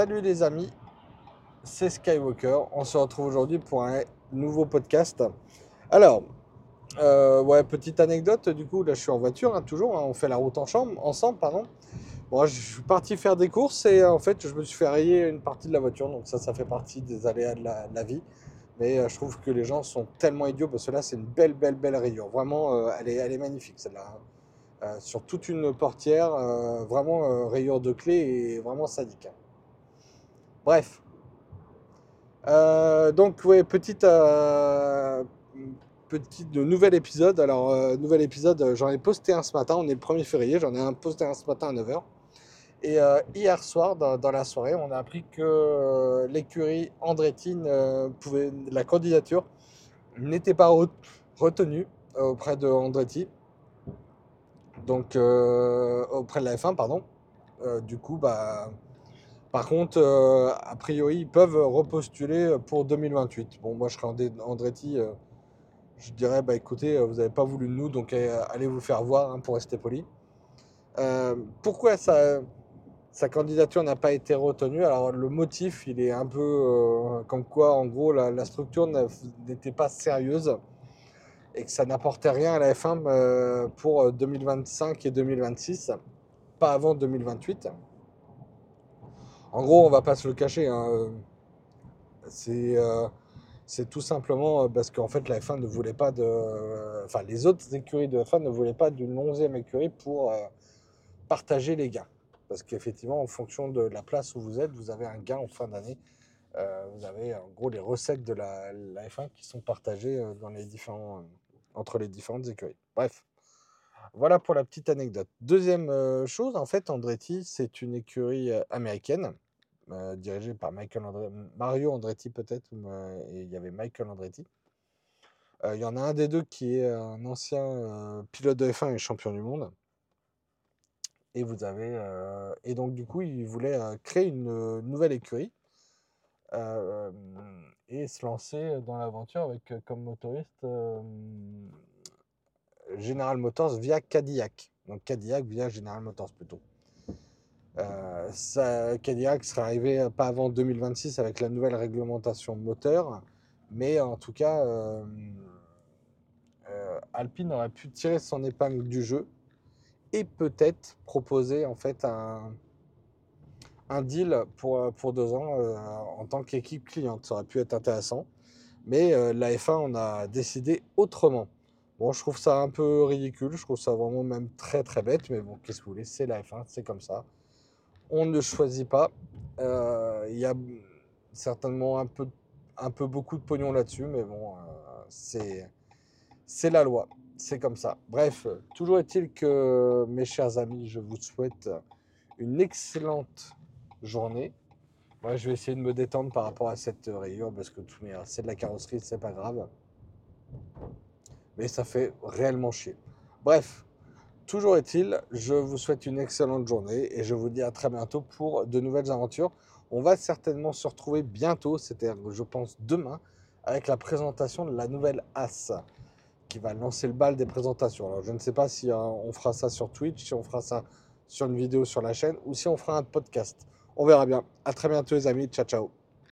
Salut les amis, c'est Skywalker. On se retrouve aujourd'hui pour un nouveau podcast. Alors, euh, ouais, petite anecdote, du coup, là je suis en voiture, hein, toujours, hein, on fait la route en chambre, ensemble, pardon. Bon, je suis parti faire des courses et en fait, je me suis fait rayer une partie de la voiture, donc ça, ça fait partie des aléas de la, vie. Mais euh, je trouve que les gens sont tellement idiots, parce que là, c'est une belle, belle, belle rayure. Vraiment, euh, elle, est, magnifique, celle-là. Hein. Sur toute une portière, vraiment rayure de clé et vraiment sadique. Bref. donc, ouais, petite, petite nouvel épisode. Alors, nouvel épisode, j'en ai posté un ce matin, on est le 1er février, j'en ai un posté un ce matin à 9h. Et hier soir, dans, la soirée, on a appris que l'écurie Andretti, pouvait, la candidature n'était pas retenue auprès de Andretti donc euh, auprès de la F1, pardon. Euh, du coup, bah, par contre, euh, a priori, ils peuvent repostuler pour 2028. Bon, moi, je serais Andretti, je dirais, bah écoutez, vous n'avez pas voulu de nous, donc allez vous faire voir hein, pour rester poli. pourquoi sa candidature n'a pas été retenue? Alors, le motif, il est un peu comme quoi, en gros, la structure n'était pas sérieuse et que ça n'apportait rien à la F1 euh, pour 2025 et 2026, pas avant 2028. En gros, on va pas se le cacher. Hein, euh, euh, c'est tout simplement parce qu'en fait la F1 ne voulait pas de. Enfin, les autres écuries de F1 ne voulaient pas d'une 11e écurie pour partager les gains. Parce qu'effectivement, en fonction de la place où vous êtes, vous avez un gain en fin d'année. vous avez en gros les recettes de la, la F1 qui sont partagées dans les différents entre les différentes écuries. Bref, voilà pour la petite anecdote. Deuxième chose, en fait, Andretti, c'est une écurie américaine, dirigée par Michael Mario Andretti peut-être, et il y avait Michael Andretti. Il y en a un des deux qui est un ancien pilote de F1 et champion du monde. Et vous avez. et donc, du coup, il voulait créer une nouvelle écurie et se lancer dans l'aventure avec comme motoriste General Motors via Cadillac. Donc Cadillac via General Motors plutôt. ça, Cadillac serait arrivé pas avant 2026 avec la nouvelle réglementation moteur, mais en tout cas, Alpine aurait pu tirer son épingle du jeu et peut-être proposer en fait un, un deal pour, euh, pour deux ans euh, en tant qu'équipe cliente. Ça aurait pu être intéressant. Mais euh, la F1, on a décidé autrement. Bon, je trouve ça un peu ridicule. Je trouve ça vraiment même très très bête. Mais bon, qu'est-ce que vous voulez C'est la F1, c'est comme ça. On ne choisit pas. Il y a certainement un peu, un peu beaucoup de pognon là-dessus. Mais bon, c'est c'est la loi. C'est comme ça. Bref, toujours est-il que mes chers amis, je vous souhaite une excellente journée. Moi, je vais essayer de me détendre par rapport à cette rayure parce que c'est de la carrosserie, c'est pas grave. Mais ça fait réellement chier. Bref, toujours est-il, je vous souhaite une excellente journée et je vous dis à très bientôt pour de nouvelles aventures. On va certainement se retrouver bientôt, c'est-à-dire, je pense, demain, avec la présentation de la nouvelle As qui va lancer le bal des présentations. Alors, je ne sais pas si euh, on fera ça sur Twitch, si on fera ça sur une vidéo sur la chaîne ou si on fera un podcast. On verra bien. À très bientôt les amis. Ciao ciao.